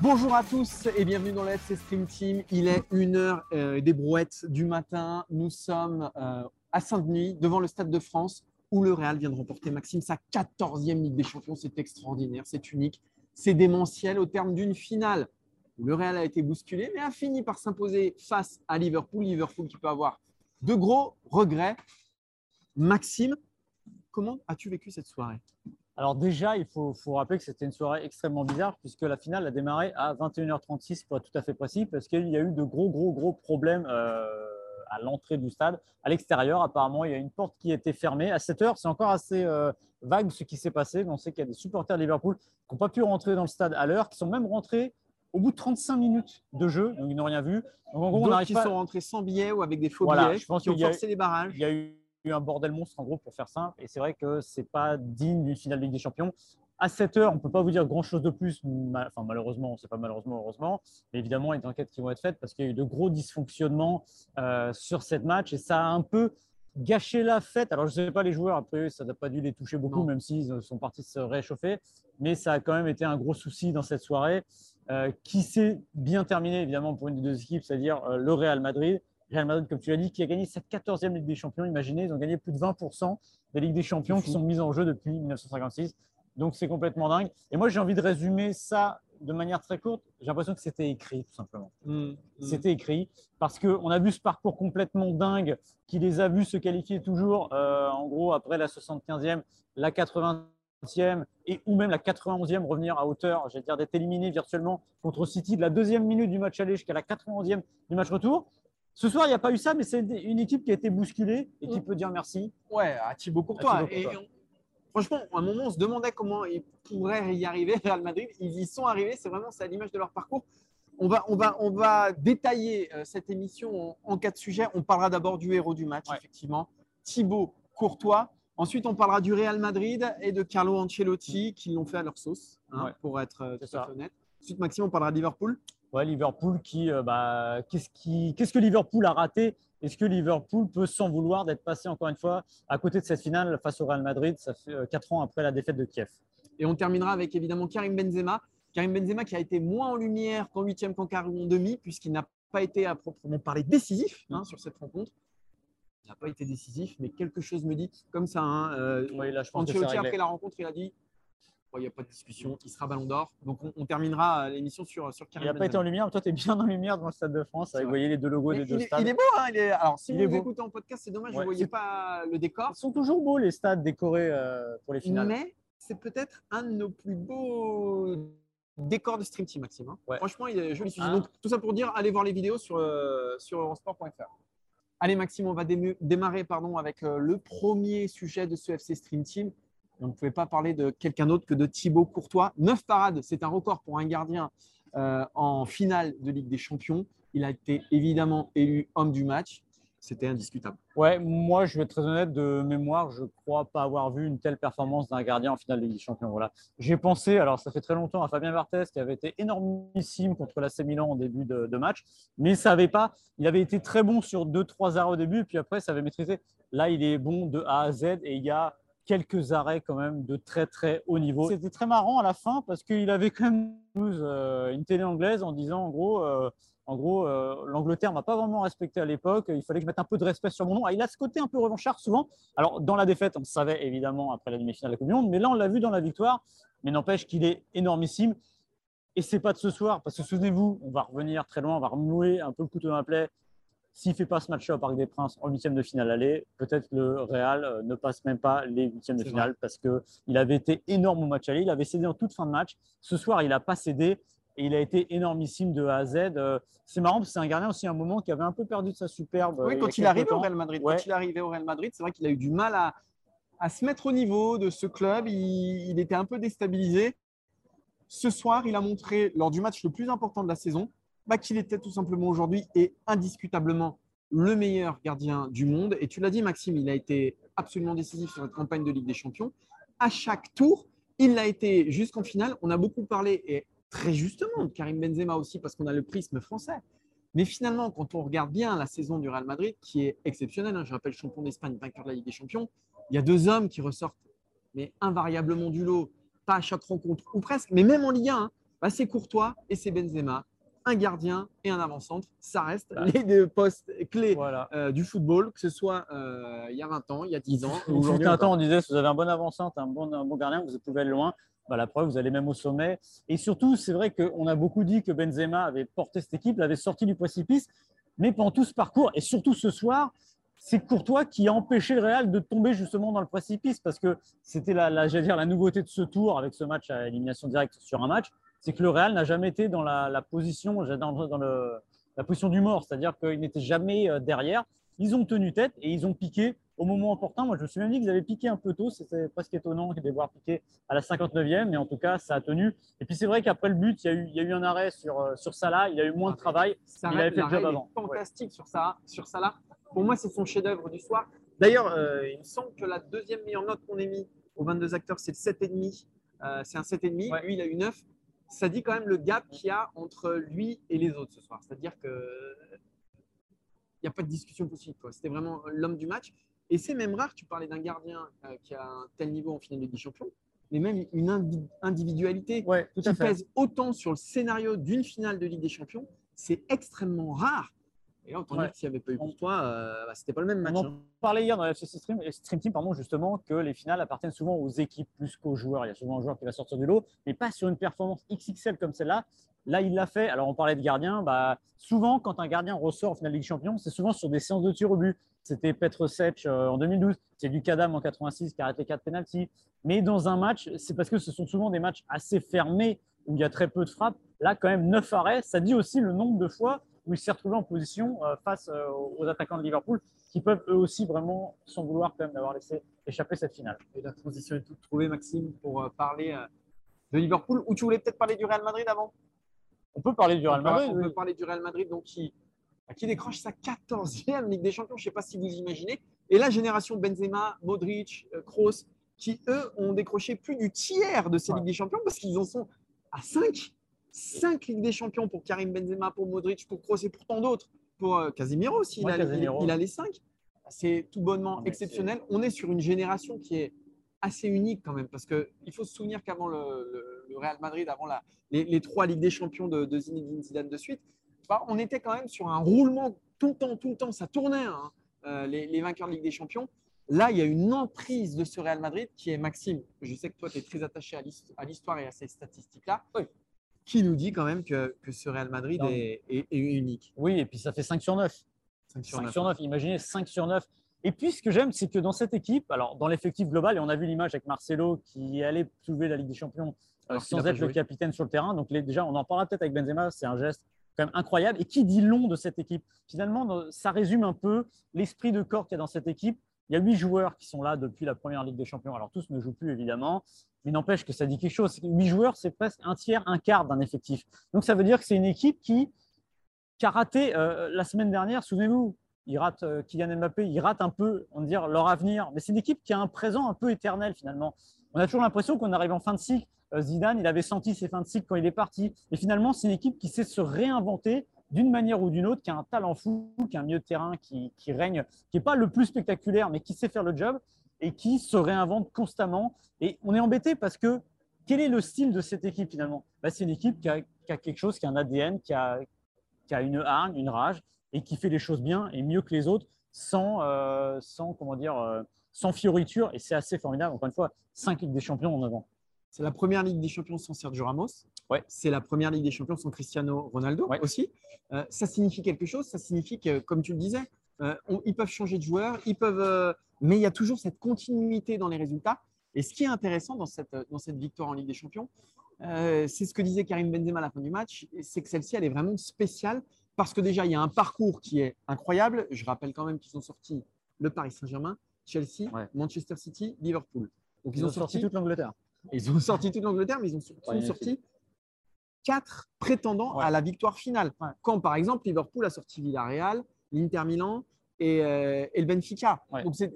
Bonjour à tous et bienvenue dans le FC Stream Team. Il est 1h euh, des brouettes du matin. Nous sommes euh, à Saint-Denis, devant le Stade de France, où le Real vient de remporter, Maxime, sa 14e Ligue des Champions. C'est extraordinaire, c'est unique, c'est démentiel au terme d'une finale où le Real a été bousculé, mais a fini par s'imposer face à Liverpool. Liverpool qui peut avoir de gros regrets. Maxime, comment as-tu vécu cette soirée? Alors déjà, il faut, rappeler que c'était une soirée extrêmement bizarre puisque la finale a démarré à 21h36 pour être tout à fait précis parce qu'il y a eu de gros, gros, gros problèmes euh, à l'entrée du stade. À l'extérieur, apparemment, il y a une porte qui était fermée. À 7 heure, c'est encore assez euh, vague ce qui s'est passé. On sait qu'il y a des supporters de Liverpool qui n'ont pas pu rentrer dans le stade à l'heure, qui sont même rentrés au bout de 35 minutes de jeu, donc ils n'ont rien vu. Donc en gros, on qui sont rentrés sans billets ou avec des faux billets, je pense qui ont forcé les barrages. Il y a eu un bordel monstre en gros pour faire simple. Et c'est vrai que c'est pas digne d'une finale Ligue des Champions. À 7 heures, on peut pas vous dire grand chose de plus. Enfin, malheureusement, c'est pas malheureusement, heureusement. Mais évidemment, il y a des enquêtes qui vont être faites parce qu'il y a eu de gros dysfonctionnements euh, sur cette match et ça a un peu gâché la fête. Alors, je sais pas les joueurs, après, ça n'a pas dû les toucher beaucoup, même s'ils sont partis se réchauffer. Mais ça a quand même été un gros souci dans cette soirée euh, qui s'est bien terminé, évidemment, pour une des deux équipes, c'est-à-dire euh, le Real Madrid. Real Madrid, comme tu l'as dit, qui a gagné cette 14e Ligue des Champions. Imaginez, ils ont gagné plus de 20% des Ligues des Champions qui sont mises en jeu depuis 1956. Donc c'est complètement dingue. Et moi, j'ai envie de résumer ça de manière très courte. J'ai l'impression que c'était écrit, tout simplement. Mmh, mmh. C'était écrit parce qu'on a vu ce parcours complètement dingue qui les a vus se qualifier toujours, euh, en gros, après la 75e, la 80e et ou même la 91e revenir à hauteur, j'allais dire d'être éliminé virtuellement contre City de la deuxième minute du match aller jusqu'à la 91e du match retour. Ce soir, il n'y a pas eu ça, mais c'est une équipe qui a été bousculée et qui peut dire merci. Ouais, à Thibaut Courtois. et franchement, à un moment, on se demandait comment ils pourraient y arriver, Real Madrid. Ils y sont arrivés. C'est vraiment à l'image de leur parcours. On va, on va, on va détailler euh, cette émission en, quatre sujets. On parlera d'abord du héros du match, effectivement, Thibaut Courtois. Ensuite, on parlera du Real Madrid et de Carlo Ancelotti qui l'ont fait à leur sauce, hein, pour être euh, tout à fait honnête. Ensuite, Maxime, on parlera de Liverpool. Ouais, Liverpool qui, euh, bah, qu'est-ce, qui, qu'est-ce que Liverpool a raté? Est-ce que Liverpool peut s'en vouloir d'être passé encore une fois à côté de cette finale face au Real Madrid? Ça fait euh, quatre ans après la défaite de Kiev. Et on terminera avec évidemment Karim Benzema. Karim Benzema qui a été moins en lumière qu'en huitième, qu'en quart ou en demi, puisqu'il n'a pas été à proprement parler décisif hein, sur cette rencontre. Il n'a pas été décisif, mais quelque chose me dit comme ça. Hein, euh, oui, là, je pense que après la rencontre, il a dit il n'y a pas de discussion, il sera ballon d'or. Donc on, terminera euh, l'émission sur, sur Karim. Il n'a pas été en lumière, toi tu es bien en lumière dans le Stade de France, vous voyez les deux logos des deux stades. Il est beau, hein il est... alors si vous écoutez en podcast, c'est dommage, vous ne voyez pas le décor. Ils sont toujours beaux les stades décorés euh, pour les finales. Mais c'est peut-être un de nos plus beaux décors de Stream Team, Maxime. Hein. Franchement, il est joli. Ah. Donc tout ça pour dire, allez voir les vidéos sur, euh, sur eurosport.fr. Allez Maxime, on va démarrer pardon, avec le premier sujet de ce FC Stream Team on ne pouvait pas parler de quelqu'un d'autre que de Thibaut Courtois. Neuf parades, c'est un record pour un gardien euh, en finale de Ligue des Champions. Il a été évidemment élu homme du match. C'était indiscutable. Ouais, moi, je vais être très honnête de mémoire, je ne crois pas avoir vu une telle performance d'un gardien en finale de Ligue des Champions. Voilà. J'ai pensé, alors ça fait très longtemps, à Fabien Barthez qui avait été énormissime contre l'AC Milan en début de, match, mais ça avait pas. Il avait été très bon sur deux, trois arrêts au début, puis après, ça avait maîtrisé. Là, il est bon de A à Z et il y a quelques arrêts quand même de très très haut niveau. C'était très marrant à la fin parce qu'il avait quand même euh, une télé anglaise en disant en gros, euh, en gros, euh, l'Angleterre m'a pas vraiment respecté à l'époque. Il fallait que je mette un peu de respect sur mon nom. Ah, il a ce côté un peu revanchard souvent. Alors dans la défaite, on savait évidemment après la demi-finale de la Coupe mais là on l'a vu dans la victoire. Mais n'empêche qu'il est énormissime. Et c'est pas de ce soir parce que souvenez-vous, on va revenir très loin, on va remuer un peu le couteau dans la plaie s'il ne fait pas ce match-là au Parc des Princes en huitième de finale aller, peut-être le Real euh, ne passe même pas les huitièmes de finale parce qu'il avait été énorme au match aller. Il avait cédé en toute fin de match. Ce soir, il n'a pas cédé et il a été énormissime de A à Z. Euh, c'est marrant parce que c'est un gardien aussi à un moment qui avait un peu perdu de sa superbe. Oui, quand il, arrivait au Real Madrid. Quand il est arrivé au Real Madrid, c'est vrai qu'il a eu du mal à, à, se mettre au niveau de ce club. Il, il était un peu déstabilisé. Ce soir, il a montré lors du match le plus important de la saison bah, qu'il était tout simplement aujourd'hui et indiscutablement le meilleur gardien du monde. Et tu l'as dit, Maxime, il a été absolument décisif sur cette campagne de Ligue des Champions. À chaque tour, il l'a été jusqu'en finale. On a beaucoup parlé, et très justement, de Karim Benzema aussi, parce qu'on a le prisme français. Mais finalement, quand on regarde bien la saison du Real Madrid, qui est exceptionnelle, hein, je rappelle champion d'Espagne, vainqueur de la Ligue des Champions, il y a deux hommes qui ressortent, mais invariablement du lot, pas à chaque rencontre, ou presque, mais même en Ligue 1, hein, bah, c'est Courtois et c'est Benzema un gardien et un avant-centre. Ça reste bah. les deux postes clés euh, du football, que ce soit euh, il y a 20 ans, il y a 10 ans. Aujourd'hui, on disait si vous avez un bon avant-centre, un bon, un bon gardien, vous pouvez aller loin. Bah, la preuve, vous allez même au sommet. Et surtout, c'est vrai qu'on a beaucoup dit que Benzema avait porté cette équipe, l'avait sorti du précipice. Mais pendant tout ce parcours, et surtout ce soir, c'est Courtois qui a empêché le Real de tomber justement dans le précipice parce que c'était la, la, dire, la nouveauté de ce tour avec ce match à élimination directe sur un match c'est que le Real n'a jamais été dans la, position, dans, la position du mort, c'est-à-dire qu'ils n'étaient jamais euh, derrière. Ils ont tenu tête et ils ont piqué au moment important. Moi, je me suis même dit qu'ils avaient piqué un peu tôt. C'était presque étonnant de les voir piquer à la 59e, mais en tout cas, ça a tenu. Et puis, c'est vrai qu'après le but, il y, a eu, il y a eu un arrêt sur, euh, sur Salah. Il y a eu moins de travail. il avait fait le job avant. Fantastique sur, ça, sur Salah. Pour moi, c'est son chef-d'œuvre du soir. D'ailleurs, euh, il me semble que la deuxième meilleure note qu'on ait mis aux 22 acteurs, c'est le 7,5. Euh, c'est un 7,5. Lui, il a eu 9 ça dit quand même le gap qu'il y a entre lui et les autres ce soir. C'est-à-dire que il n'y a pas de discussion possible. C'était vraiment l'homme du match. Et c'est même rare, tu parlais d'un gardien euh, qui a un tel niveau en finale de Ligue des Champions, mais même une individualité qui pèse autant sur le scénario d'une finale de Ligue des Champions, c'est extrêmement rare. Et là, on ouais. s'il n'y avait pas eu pour toi, euh, bah, c'était pas le même match. On en hein. parlait hier dans la FCC Stream, Stream Team, pardon, justement, que les finales appartiennent souvent aux équipes plus qu'aux joueurs. Il y a souvent un joueur qui va sortir du lot, mais pas sur une performance XXL comme celle-là. Là, il l'a fait. Alors, on parlait de gardien. Bah, souvent, quand un gardien ressort en finale de Ligue Champions, c'est souvent sur des séances de tir au but. C'était Petr Sech euh, en 2012, c'est du Kadam en 86 qui a arrêté 4 pénalties. Mais dans un match, c'est parce que ce sont souvent des matchs assez fermés où il y a très peu de frappes. Là, quand même, 9 arrêts, ça dit aussi le nombre de fois où il s'est retrouvé en position euh, face euh, aux attaquants de Liverpool qui peuvent eux aussi vraiment s'en vouloir quand même d'avoir laissé échapper cette finale. Et la transition est toute trouvée, Maxime, pour euh, parler de Liverpool. Ou tu voulais peut-être parler du Real Madrid avant? On peut parler du Real Madrid. On peut, parler du Real Madrid, donc qui, qui décroche sa 14e Ligue des Champions. Je ne sais pas si vous imaginez. Et la génération Benzema, Modric, Kroos, qui eux ont décroché plus du tiers de ces Ligue des Champions parce qu'ils en sont à 5 5 Ligues des Champions pour Karim Benzema, pour Modric, pour Kroos et pour tant d'autres. Pour euh, Casemiro aussi, il, a, les 5. C'est tout bonnement exceptionnel. On est sur une génération qui est assez unique quand même, parce qu'il faut se souvenir qu'avant le, Real Madrid, avant la, les, trois Ligues des Champions de, de Zinedine Zidane de suite, bah, on était quand même sur un roulement tout le temps, tout le temps, ça tournait, hein, euh, les, vainqueurs de Ligue des Champions. Là, il y a une emprise de ce Real Madrid qui est Maxime. Je sais que toi, tu es très attaché à l'histoire et à ces statistiques-là. Oui qui nous dit quand même que, que ce Real Madrid est, unique. Oui, et puis ça fait 5 sur 9. 5 sur, 9. Imaginez 5 sur 9. Et puis ce que j'aime, c'est que dans cette équipe, alors dans l'effectif global, et on a vu l'image avec Marcelo qui allait soulever la Ligue des Champions euh, sans être le capitaine sur le terrain. Donc déjà, on en parlera peut-être avec Benzema, c'est un geste quand même incroyable. Et qui dit long de cette équipe? Finalement, ça résume un peu l'esprit de corps qu'il y a dans cette équipe. Il y a huit joueurs qui sont là depuis la première Ligue des Champions. Alors tous ne jouent plus évidemment, mais n'empêche que ça dit quelque chose. Huit joueurs, c'est presque un tiers, un quart d'un effectif. Donc ça veut dire que c'est une équipe qui, a raté euh, la semaine dernière, souvenez-vous, il rate euh, Kylian Mbappé, il rate un peu, on dire, leur avenir. Mais c'est une équipe qui a un présent un peu éternel finalement. On a toujours l'impression qu'on arrive en fin de cycle. Euh, Zidane, il avait senti ses fins de cycle quand il est parti. Et finalement, c'est une équipe qui sait se réinventer d'une manière ou d'une autre, qui a un talent fou, qui a un milieu de terrain qui, qui règne, qui n'est pas le plus spectaculaire, mais qui sait faire le job et qui se réinvente constamment. Et on est embêté parce que quel est le style de cette équipe finalement? Bah, C'est une équipe qui a, quelque chose, qui a un ADN, qui a, qui a, une hargne, une rage et qui fait les choses bien et mieux que les autres sans, euh, sans comment dire, euh, sans fioriture. Et c'est assez formidable. Encore une fois, 5 Ligues des Champions en avant. C'est la première Ligue des Champions sans Sergio Ramos. Ouais. C'est la première Ligue des Champions sans Cristiano Ronaldo Ouais. aussi. Euh, ça signifie quelque chose? Ça signifie que, comme tu le disais, euh, on- ils peuvent changer de joueur, ils peuvent, euh, mais il y a toujours cette continuité dans les résultats. Et ce qui est intéressant dans cette, dans cette victoire en Ligue des Champions, euh, c'est ce que disait Karim Benzema à la fin du match, c'est que celle-ci, elle est vraiment spéciale parce que déjà, il y a un parcours qui est incroyable. Je rappelle quand même qu'ils ont sorti le Paris Saint-Germain, Chelsea, Ouais. Manchester City, Liverpool. Donc, Ils, ont sorti toute l'Angleterre. ils ont sorti toute l'Angleterre, mais ils ont Ouais, sorti quatre prétendants Ouais. à la victoire finale. Quand, par exemple, Liverpool a sorti Villarreal, l'Inter Milan et, euh, et le Benfica. Ouais. Donc, c'est.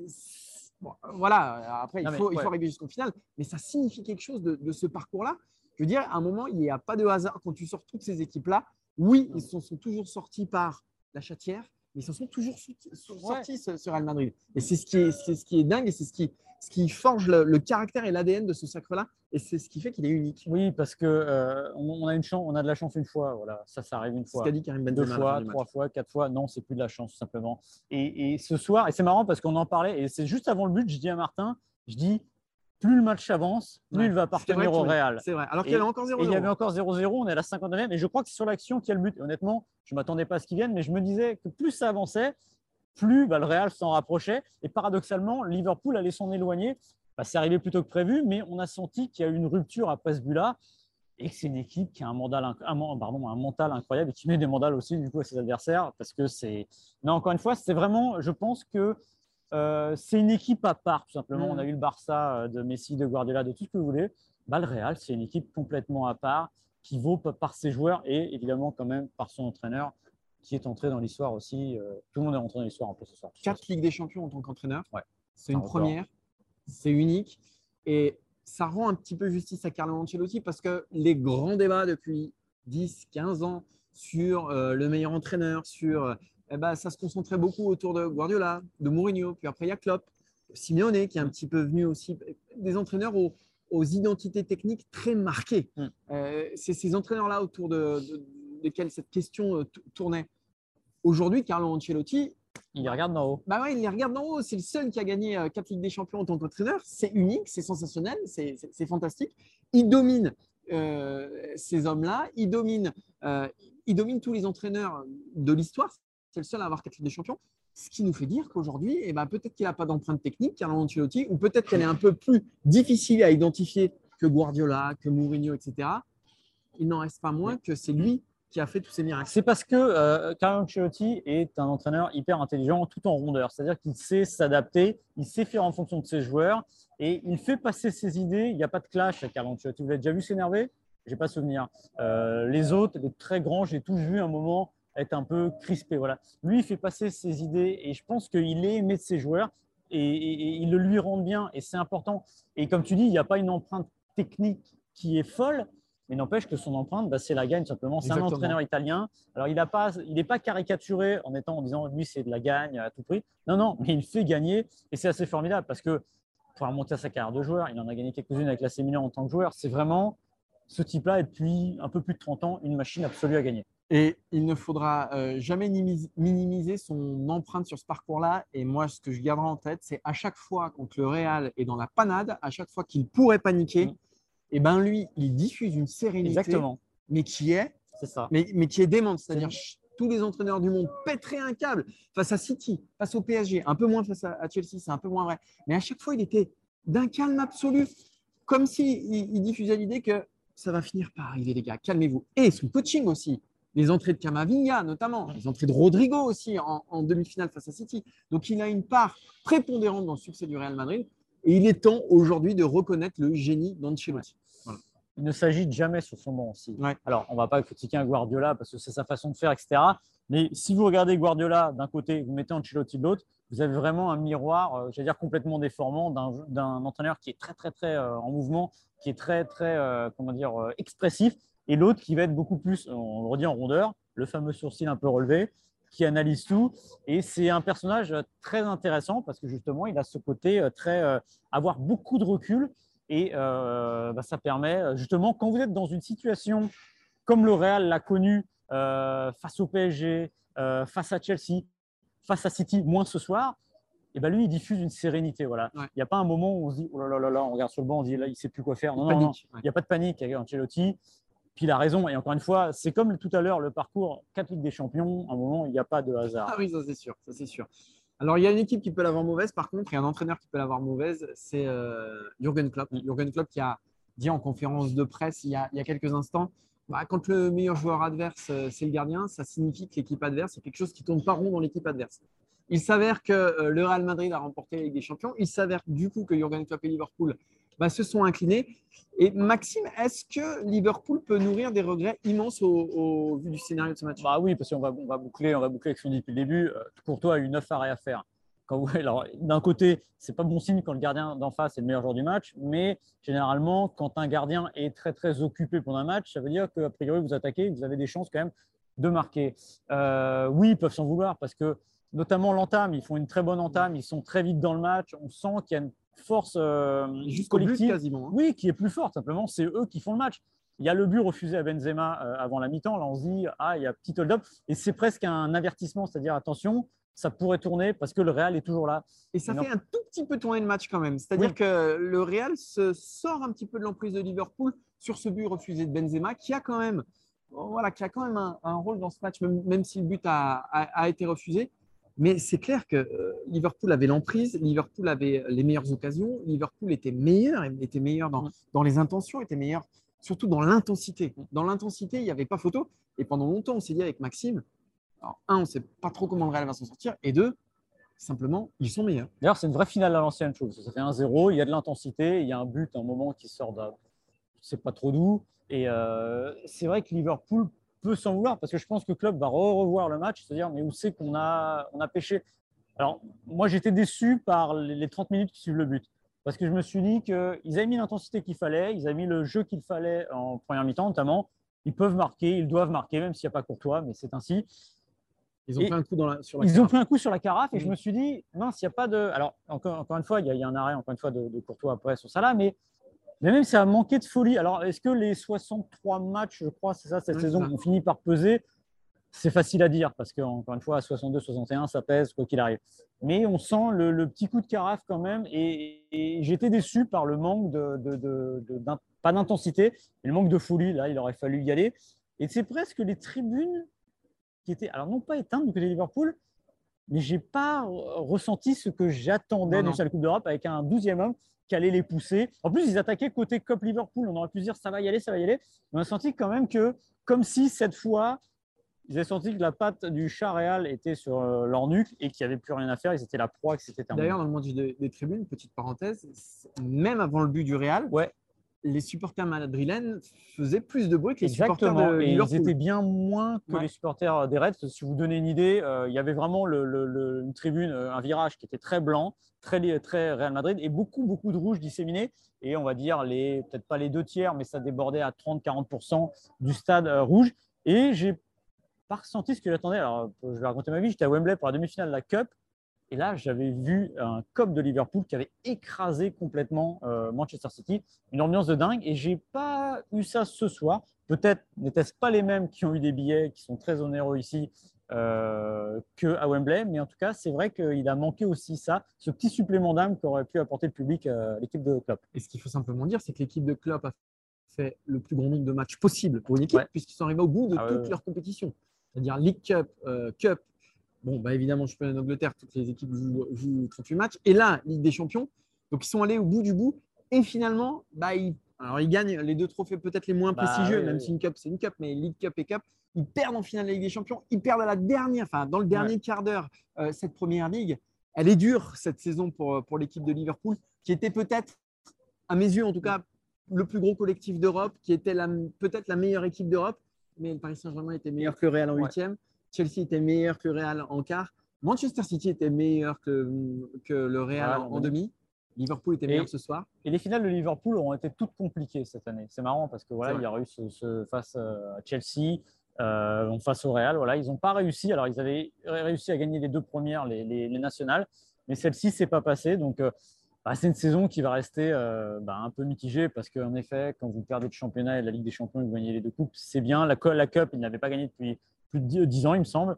bon, voilà, après, Non, il mais, faut, il faut ouais. arriver jusqu'au final, mais ça signifie quelque chose de, de ce parcours-là. Je veux dire, à un moment, il n'y a pas de hasard quand tu sors toutes ces équipes-là. Oui, ils sont, sont toujours sortis par la chatière, mais ils sont toujours sortis, sortis ce, ce Real Madrid. Et c'est ce, qui est- c'est ce qui est dingue et c'est ce qui, ce qui forge le, le caractère et l'ADN de ce sacre-là. Et c'est ce qui fait qu'il est unique. Oui, parce que euh, on, on a une chance, on a de la chance une fois. Voilà, ça, ça arrive une fois. qu'a dit Karim Benzema. deux fois, trois fois, quatre fois. Non, c'est plus de la chance, simplement. Et, et ce soir, et c'est marrant parce qu'on en parlait, et c'est juste avant le but, je dis à Martin, je dis, plus le match avance, plus Ouais, il va appartenir au Real. C'est vrai. Alors qu'il y avait encore 0 Et il y avait encore 0-0, on est à la 59e, et je crois que c'est sur l'action qu'il y a le but. Et honnêtement, je ne m'attendais pas à ce qu'il vienne, mais je me disais que plus ça avançait, plus bah, le Real s'en rapprochait. Et paradoxalement, Liverpool allait s'en éloigner. Bah, c'est arrivé plus tôt que prévu, mais on a senti qu'il y a eu une rupture après ce but-là. Et que c'est une équipe qui a un mental, inc- un, men- pardon, un mental incroyable et qui met des mandales aussi du coup à ses adversaires. Parce que c'est. Non, encore une fois, c'est vraiment. Je pense que euh, c'est une équipe à part, tout simplement. Mm. On a vu le Barça euh, de Messi, de Guardiola, de tout ce que vous voulez. Bah, le Real, c'est une équipe complètement à part qui vaut pa- par ses joueurs et évidemment quand même par son entraîneur qui est entré dans l'histoire aussi. Euh, tout le monde est rentré dans l'histoire un peu ce soir. Quatre Ligues des Champions en tant qu'entraîneur. Ouais. C'est Un une record. première. C'est unique. Et ça rend un petit peu justice à Carlo Ancelotti parce que les grands débats depuis 10, 15 ans sur euh, le meilleur entraîneur, sur, euh, eh ben, ça se concentrait beaucoup autour de Guardiola, de Mourinho, puis après il y a Klopp, Simeone qui est un petit peu venu aussi, des entraîneurs aux, aux identités techniques très marquées. Mm. Euh, c'est ces entraîneurs-là autour de, de- desquels cette question tou- tournait. Aujourd'hui, Carlo Ancelotti, Il les regarde d'en haut. bah ouais, il les regarde d'en haut. C'est le seul qui a gagné euh, quatre Ligues des Champions en tant qu'entraîneur. C'est unique, c'est sensationnel, c'est fantastique. Il domine euh, ces hommes-là. Il domine, euh, il domine tous les entraîneurs de l'histoire. C'est le seul à avoir quatre Ligues des Champions. Ce qui nous fait dire qu'aujourd'hui, eh ben, peut-être qu'il n'a pas d'empreinte technique, Carlo Ancelotti, ou peut-être qu'elle est un peu plus difficile à identifier que Guardiola, que Mourinho, etc. Il n'en reste pas moins que c'est lui qui a fait tous ces miracles. C'est parce que euh, Carlo Ancelotti est un entraîneur hyper intelligent tout en rondeur. C'est-à-dire qu'il sait s'adapter, il sait faire en fonction de ses joueurs et il fait passer ses idées. Il n'y a pas de clash avec Carlo Ancelotti. Vous l'avez déjà vu s'énerver? Je n'ai pas souvenir. Euh, les autres, les très grands, j'ai tous vu un moment être un peu crispé. Voilà. Lui, il fait passer ses idées et je pense qu'il est aimé de ses joueurs et, et- et il le lui rend bien et c'est important. Et comme tu dis, il n'y a pas une empreinte technique qui est folle, mais n'empêche que son empreinte, bah, c'est la gagne simplement. C'est un entraîneur italien. Alors, il n'est pas, il pas caricaturé en étant en disant lui, c'est de la gagne à tout prix. Non, non, mais il fait gagner et c'est assez formidable parce que pour remonter à sa carrière de joueur, il en a gagné quelques-unes avec l'AC Milan en tant que joueur. C'est vraiment ce type-là, et depuis un peu plus de 30 ans, une machine absolue à gagner. Et il ne faudra euh, jamais nimis- minimiser son empreinte sur ce parcours-là. Et moi, ce que je garderai en tête, c'est à chaque fois quand le Real est dans la panade, à chaque fois qu'il pourrait paniquer, Mm. Et ben lui, il diffuse une sérénité, Exactement, mais qui est, c'est ça. mais, mais qui est démente. C'est-à-dire tous les entraîneurs du monde pèteraient un câble face à City, face au PSG, un peu moins face à, à Chelsea, c'est un peu moins vrai. Mais à chaque fois, il était d'un calme absolu, comme s'il il, il diffusait l'idée que ça va finir par arriver, les gars, calmez-vous. Et son coaching aussi. Les entrées de Camavinga, notamment, les entrées de Rodrigo aussi en, en demi-finale face à City. Donc, il a une part prépondérante dans le succès du Real Madrid. Et il est temps aujourd'hui de reconnaître le génie d'Ancelotti. Il ne s'agit jamais sur son banc aussi. Ouais. Alors, on ne va pas critiquer un Guardiola parce que c'est sa façon de faire, etc. Mais si vous regardez Guardiola d'un côté, vous mettez Ancelotti de l'autre, vous avez vraiment un miroir, euh, j'allais dire complètement déformant, d'un entraîneur qui est très, très, très euh, en mouvement, qui est très, très, euh, comment dire, euh, expressif, et l'autre qui va être beaucoup plus, on le redit en rondeur, le fameux sourcil un peu relevé, qui analyse tout. Et c'est un personnage très intéressant parce que justement, il a ce côté très, avoir beaucoup de recul. Et euh, bah, ça permet euh, justement, quand vous êtes dans une situation comme le Real l'a connu euh, face au PSG, euh, face à Chelsea, face à City, moins ce soir, et ben lui, il diffuse une sérénité. Voilà. Il n'y a pas un moment où on se dit, oh là là là, on regarde sur le banc, on dit, là, il ne sait plus quoi faire. Non, non, il n'y a pas de panique avec Ancelotti. Puis il a raison. Et encore une fois, c'est comme tout à l'heure le parcours 4 Ligue des Champions. À un moment, il n'y a pas de hasard. Ah oui, ça c'est sûr. Ça c'est sûr. Alors, il y a une équipe qui peut l'avoir mauvaise, par contre, et un entraîneur qui peut l'avoir mauvaise, c'est euh, Jürgen Klopp. Mm. Jürgen Klopp qui a dit en conférence de presse il y a, quelques instants bah, quand le meilleur joueur adverse, euh, c'est le gardien, ça signifie que l'équipe adverse, c'est quelque chose qui ne tourne pas rond dans l'équipe adverse. Il s'avère que euh, le Real Madrid a remporté la Ligue des Champions. Il s'avère du coup que Jürgen Klopp et Liverpool bah, se sont inclinés. Et Maxime, est-ce que Liverpool peut nourrir des regrets immenses au, vu du scénario de ce match? Bah Oui, parce qu'on va, on va, boucler, on va boucler avec ce dit depuis le début. Courtois a eu 9 arrêts à faire. d'un côté, c'est pas bon signe quand le gardien d'en face est le meilleur joueur du match, mais généralement, quand un gardien est très très occupé pendant un match, ça veut dire qu'a priori vous attaquez, vous avez des chances quand même de marquer. Euh, oui, ils peuvent s'en vouloir parce que notamment l'entame, ils font une très bonne entame, ils sont très vite dans le match, on sent qu'il y a une force euh, collective, quasiment, hein. oui, qui est plus forte. Simplement, c'est eux qui font le match. Il y a le but refusé à Benzema euh, avant la mi-temps. Là, on se dit ah, il y a petit hold-up, et c'est presque un avertissement, c'est-à-dire attention, ça pourrait tourner parce que le Real est toujours là. Et ça fait un tout petit peu tourner le match quand même. C'est-à-dire que le Real se sort un petit peu de l'emprise de Liverpool sur ce but refusé de Benzema, qui a quand même, voilà, qui a quand même un, rôle dans ce match, même, si le but a été refusé. Mais c'est clair que euh, Liverpool avait l'emprise, Liverpool avait les meilleures occasions, Liverpool était meilleur, était meilleur dans, dans les intentions, était meilleur surtout dans l'intensité. Dans l'intensité, il n'y avait pas photo. Et pendant longtemps, on s'est dit avec Maxime, alors, un, on ne sait pas trop comment le Real va s'en sortir, et deux, simplement, ils sont meilleurs. D'ailleurs, c'est une vraie finale à l'ancienne chose. Ça fait 1-0, il y a de l'intensité, il y a un but, un moment qui sort de. C'est pas trop doux. Et euh, c'est vrai que Liverpool peut s'en vouloir parce que je pense que le club va revoir le match, c'est-à-dire mais où c'est qu'on a, on a pêché. Alors moi j'étais déçu par les 30 minutes qui suivent le but parce que je me suis dit qu'ils avaient mis l'intensité qu'il fallait, ils avaient mis le jeu qu'il fallait en première mi-temps notamment. Ils peuvent marquer, ils doivent marquer même s'il n'y a pas Courtois, mais c'est ainsi. Ils ont pris un coup sur la Ils ont pris un coup sur la carafe et je me suis dit mince, il n'y a pas de. Alors encore, encore une fois, il y, a, un arrêt encore une fois de, de Courtois après sur ça là, mais mais même ça a manqué de folie. Alors, est-ce que les 63 matchs, je crois, c'est ça, cette saison, ont fini par peser? C'est facile à dire parce qu'encore une fois, à 62, 61, ça pèse quoi qu'il arrive. Mais on sent le, petit coup de carafe quand même. Et, j'étais déçu par le manque de, pas d'intensité, mais le manque de folie. Là, il aurait fallu y aller. Et c'est presque les tribunes qui étaient, alors non pas éteintes du côté de Liverpool, mais j'ai pas ressenti ce que j'attendais dans cette Coupe d'Europe avec un 12e homme qui allait les pousser. En plus, ils attaquaient côté Cop Liverpool. On aurait pu dire ça va y aller, ça va y aller. On a senti quand même que, comme si cette fois, ils avaient senti que la patte du chat réal était sur euh, leur nuque et qu'il n'y avait plus rien à faire. Ils étaient la proie, que c'était D'ailleurs, dans le monde des, tribunes, petite parenthèse, même avant le but du Real, ouais les supporters madrilènes faisaient plus de bruit que les supporters de et Ils étaient bien moins que les supporters des Reds. Si vous donnez une idée, euh, il y avait vraiment une tribune, euh, un virage qui était très blanc, très, très Real Madrid, et beaucoup, beaucoup de rouge disséminés. Et on va dire, les, peut-être pas les deux tiers, mais ça débordait à 30-40% du stade euh, rouge. Et j'ai pas ressenti ce que j'attendais. Alors, je vais raconter ma vie. J'étais à Wembley pour la demi-finale de la Cup. Et là, j'avais vu un COP de Liverpool qui avait écrasé complètement euh, Manchester City. Une ambiance de dingue. Et j'ai pas eu ça ce soir. Peut-être n'étaient-ce pas les mêmes qui ont eu des billets qui sont très onéreux ici euh, qu'à Wembley. Mais en tout cas, c'est vrai qu'il a manqué aussi ça, ce petit supplément d'âme qu'aurait pu apporter le public à l'équipe de Klopp. Et ce qu'il faut simplement dire, c'est que l'équipe de Klopp a fait le plus grand nombre de matchs possible pour une équipe, puisqu'ils sont arrivés au bout de ah toutes leurs compétitions. C'est-à-dire League Cup, euh, Cup, Bon, bah évidemment, je en Angleterre, toutes les équipes jouent, 38 matchs. Et là, Ligue des Champions. Donc, ils sont allés au bout du bout. Et finalement, bah, ils, alors, ils gagnent les deux trophées peut-être les moins bah prestigieux, même si une Cup, c'est une Cup, mais League Cup et Cup. Ils perdent en finale de la Ligue des Champions. Ils perdent à la dernière, enfin, dans le dernier quart d'heure, euh, cette première ligue. Elle est dure, cette saison, pour, pour l'équipe de Liverpool, qui était peut-être, à mes yeux en tout cas, le plus gros collectif d'Europe, qui était peut-être la meilleure équipe d'Europe. Mais le Paris Saint-Germain était meilleur que le Real en huitième. Chelsea était meilleur que Real en quart. Manchester City était meilleur que, que le Real en, demi. Liverpool était meilleur ce soir. Et les finales de Liverpool ont été toutes compliquées cette année. C'est marrant parce que voilà, il y a eu ce, face euh, à Chelsea, euh, face au Real. Voilà, ils n'ont pas réussi. Alors, ils avaient réussi à gagner les deux premières, les, les, nationales, mais celle-ci s'est pas passée. Donc, euh, bah, c'est une saison qui va rester euh, bah, un peu mitigée parce qu'en effet, quand vous perdez le championnat et la Ligue des Champions, vous gagnez les deux coupes, c'est bien. La, la Cup, ils n'avaient pas gagné depuis plus de 10 ans, il me semble.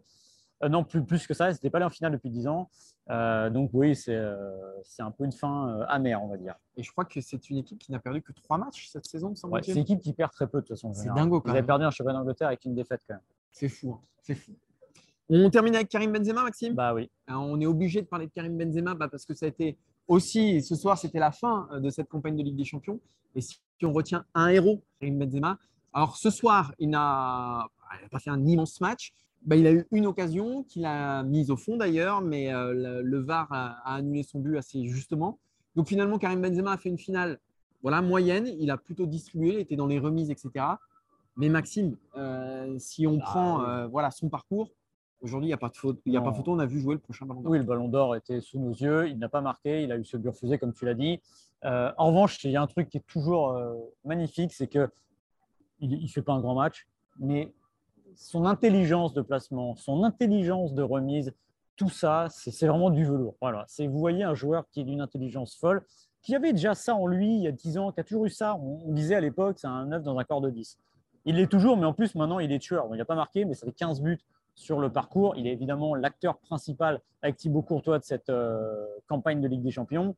Euh, non, plus, plus que ça, c'était pas allé en finale depuis 10 ans. Euh, donc oui, c'est un peu une fin amère, on va dire. Et je crois que c'est une équipe qui n'a perdu que trois matchs cette saison, ouais, C'est une équipe qui perd très peu de toute façon. C'est dingo quand Ils avaient perdu un championnat d'Angleterre avec une défaite quand même. C'est fou, hein. c'est fou. On termine avec Karim Benzema, Maxime? Bah oui. On est obligé de parler de Karim Benzema bah, parce que ça a été aussi, ce soir, c'était la fin de cette campagne de Ligue des Champions. Et si on retient un héros, Karim Benzema, alors ce soir, il n'a pas fait un immense match. Bah, il a eu une occasion qu'il a mise au fond d'ailleurs, mais euh, le, VAR a, annulé son but assez justement. Donc finalement, Karim Benzema a fait une finale voilà, moyenne. Il a plutôt distribué, il était dans les remises, etc. Mais Maxime, euh, si on ah prend euh, voilà, son parcours, Aujourd'hui, il n'y a pas de faute. Il y a pas photo. On a vu jouer le prochain ballon d'or. Oui, le ballon d'or était sous nos yeux. Il n'a pas marqué. Il a eu ce but refusé, comme tu l'as dit. En revanche, il y a un truc qui est toujours magnifique, c'est que il ne fait pas un grand match, mais son intelligence de placement, son intelligence de remise, tout ça, c'est vraiment du velours. Voilà. Vous voyez un joueur qui est d'une intelligence folle, qui avait déjà ça en lui il y a 10 ans, qui a toujours eu ça. On, disait à l'époque, c'est un 9 dans un corps de 10. Il l'est toujours, mais en plus, maintenant, il est tueur. il n'a pas marqué, mais ça fait 15 buts sur le parcours. Il est évidemment l'acteur principal avec Thibaut Courtois de cette euh, campagne de Ligue des Champions.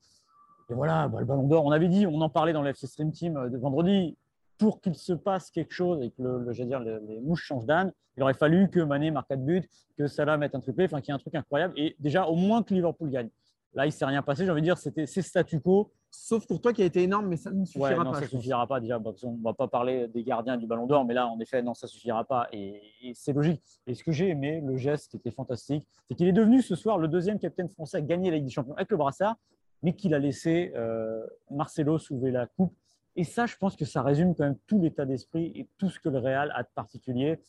Et voilà, bah, le Ballon d'Or, on avait dit, on en parlait dans le FC Stream Team euh, de vendredi, pour qu'il se passe quelque chose et que le, dire, les mouches changent d'âne, il aurait fallu que Mané marque 4 buts, que Salah mette un triplé, enfin qu'il y ait un truc incroyable. Et déjà, au moins que Liverpool gagne. Là, il ne s'est rien passé. J'ai envie de dire, c'était c'est statu quo. Sauf pour toi qui a été énorme, mais ça ne suffira ouais, non, pas. Ça ne suffira pas. Déjà, on ne va pas parler des gardiens du Ballon d'Or, mais là, en effet, non, ça ne suffira pas. Et, c'est logique. Et ce que j'ai aimé, le geste qui était fantastique, c'est qu'il est devenu ce soir le deuxième capitaine français à gagner la Ligue des Champions avec le brassard, mais qu'il a laissé euh, Marcelo soulever la coupe. Et ça, je pense que ça résume quand même tout l'état d'esprit et tout ce que le Real a de particulier.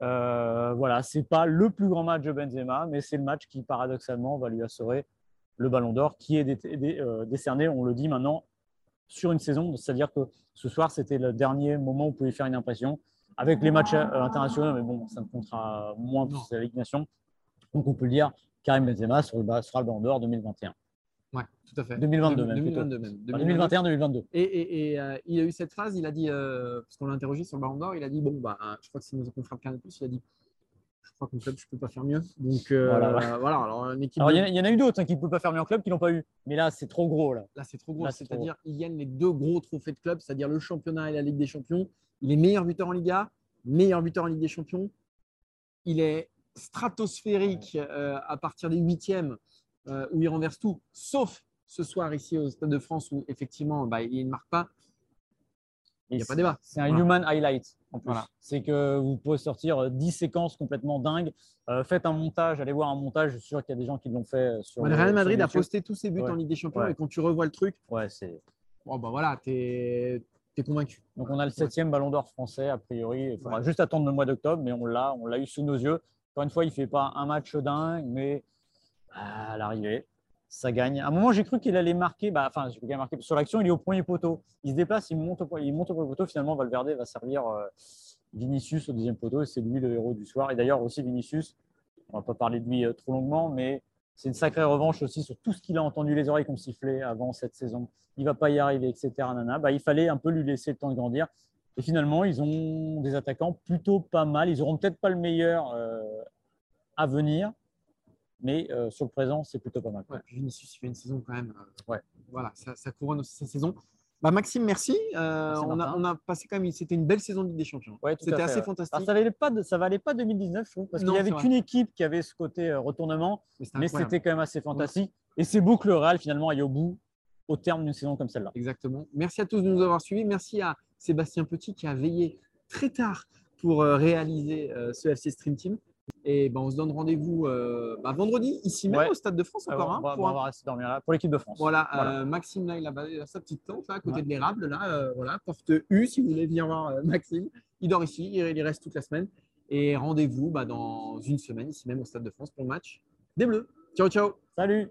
Euh, voilà, c'est pas le plus grand match de Benzema, mais c'est le match qui paradoxalement va lui assurer le Ballon d'Or qui est euh, décerné, on le dit maintenant, sur une saison. C'est-à-dire que ce soir, c'était le dernier moment où vous pouvez faire une impression avec les matchs euh, internationaux, mais bon, ça ne comptera moins pour la Ligue Nation. Donc, on peut le dire, Karim Benzema sera le Ballon d'Or 2021. Ouais, tout à fait. 2022 même. 2022 même. 2021, 2022. Et, et, euh, il a eu cette phrase, il a dit, parce qu'on l'a interrogé sur le Ballon d'Or, il a dit, bon, bah, je crois que c'est nos confrères de plus, il a dit, je crois qu'en club, je ne peux pas faire mieux. Donc euh, voilà. Alors, il y, en a eu d'autres hein, qui ne peuvent pas faire mieux en club qui l'ont pas eu. Mais là, c'est trop gros. Là, là c'est trop gros. C'est-à-dire, il gagne les deux gros trophées de club, c'est-à-dire le championnat et la Ligue des Champions. Il est meilleur buteur en Liga, meilleur buteur en Ligue des Champions. Il est stratosphérique euh, à partir des huitièmes euh, où il renverse tout, sauf ce soir ici au Stade de France où effectivement bah, il ne marque pas. Il n'y a pas débat. C'est un human highlight en plus. C'est que vous pouvez sortir 10 séquences complètement dingues. Euh, faites un montage, allez voir un montage. Je suis sûr qu'il y a des gens qui l'ont fait. Euh, sur le Real Madrid a posté tous ses buts en Ligue des Champions et quand tu revois le truc, ouais, c'est. Bon, bah voilà, tu es, convaincu. Donc on a le septième ballon d'or français, a priori. Il faudra juste attendre le mois d'octobre, mais on l'a, on l'a eu sous nos yeux. Encore une fois, il ne fait pas un match dingue, mais à l'arrivée, ça gagne. À un moment, j'ai cru qu'il allait marquer. Bah, enfin, sur l'action. Il est au premier poteau. Il se déplace, il monte au, il monte premier poteau. Finalement, Valverde va servir euh, Vinicius au deuxième poteau. Et c'est lui le héros du soir. Et d'ailleurs, aussi Vinicius, on ne va pas parler de lui euh, trop longuement, mais c'est une sacrée revanche aussi sur tout ce qu'il a entendu les oreilles qu'on sifflait avant cette saison. Il va pas y arriver, etc. Nana. Bah, il fallait un peu lui laisser le temps de grandir. Et finalement, ils ont des attaquants plutôt pas mal. Ils n'auront peut-être pas le meilleur euh, à venir, mais euh, sur le présent, c'est plutôt pas mal. Ouais, Vinicius fait une saison quand même. Euh, ouais. Voilà, ça, couronne aussi sa saison. Bah, Maxime, merci. Euh, on, a, on, a, passé quand même. C'était une belle saison de Ligue des Champions. Ouais, C'était assez fantastique. ça valait pas, ça valait pas 2019, je trouve, parce qu'il n'y avait qu'une équipe qui avait ce côté retournement, mais c'était quand même assez fantastique. Et c'est beau que le Real finalement aille au bout au terme d'une saison comme celle-là. Exactement. Merci à tous de nous avoir suivis. Merci à Sébastien Petit qui a veillé très tard pour réaliser ce FC Stream Team. Et ben, on se donne rendez-vous euh, bah, vendredi, ici même au Stade de France encore. Hein, on, va, rester dormir là pour l'équipe de France. Voilà, euh, Maxime, là, il a, sa petite tente là, à côté de l'érable. Là, euh, voilà, porte U, si vous voulez venir voir Maxime. Il dort ici, il, il reste toute la semaine. Et rendez-vous bah, dans une semaine, ici même au Stade de France, pour le match des Bleus. Ciao, ciao. Salut.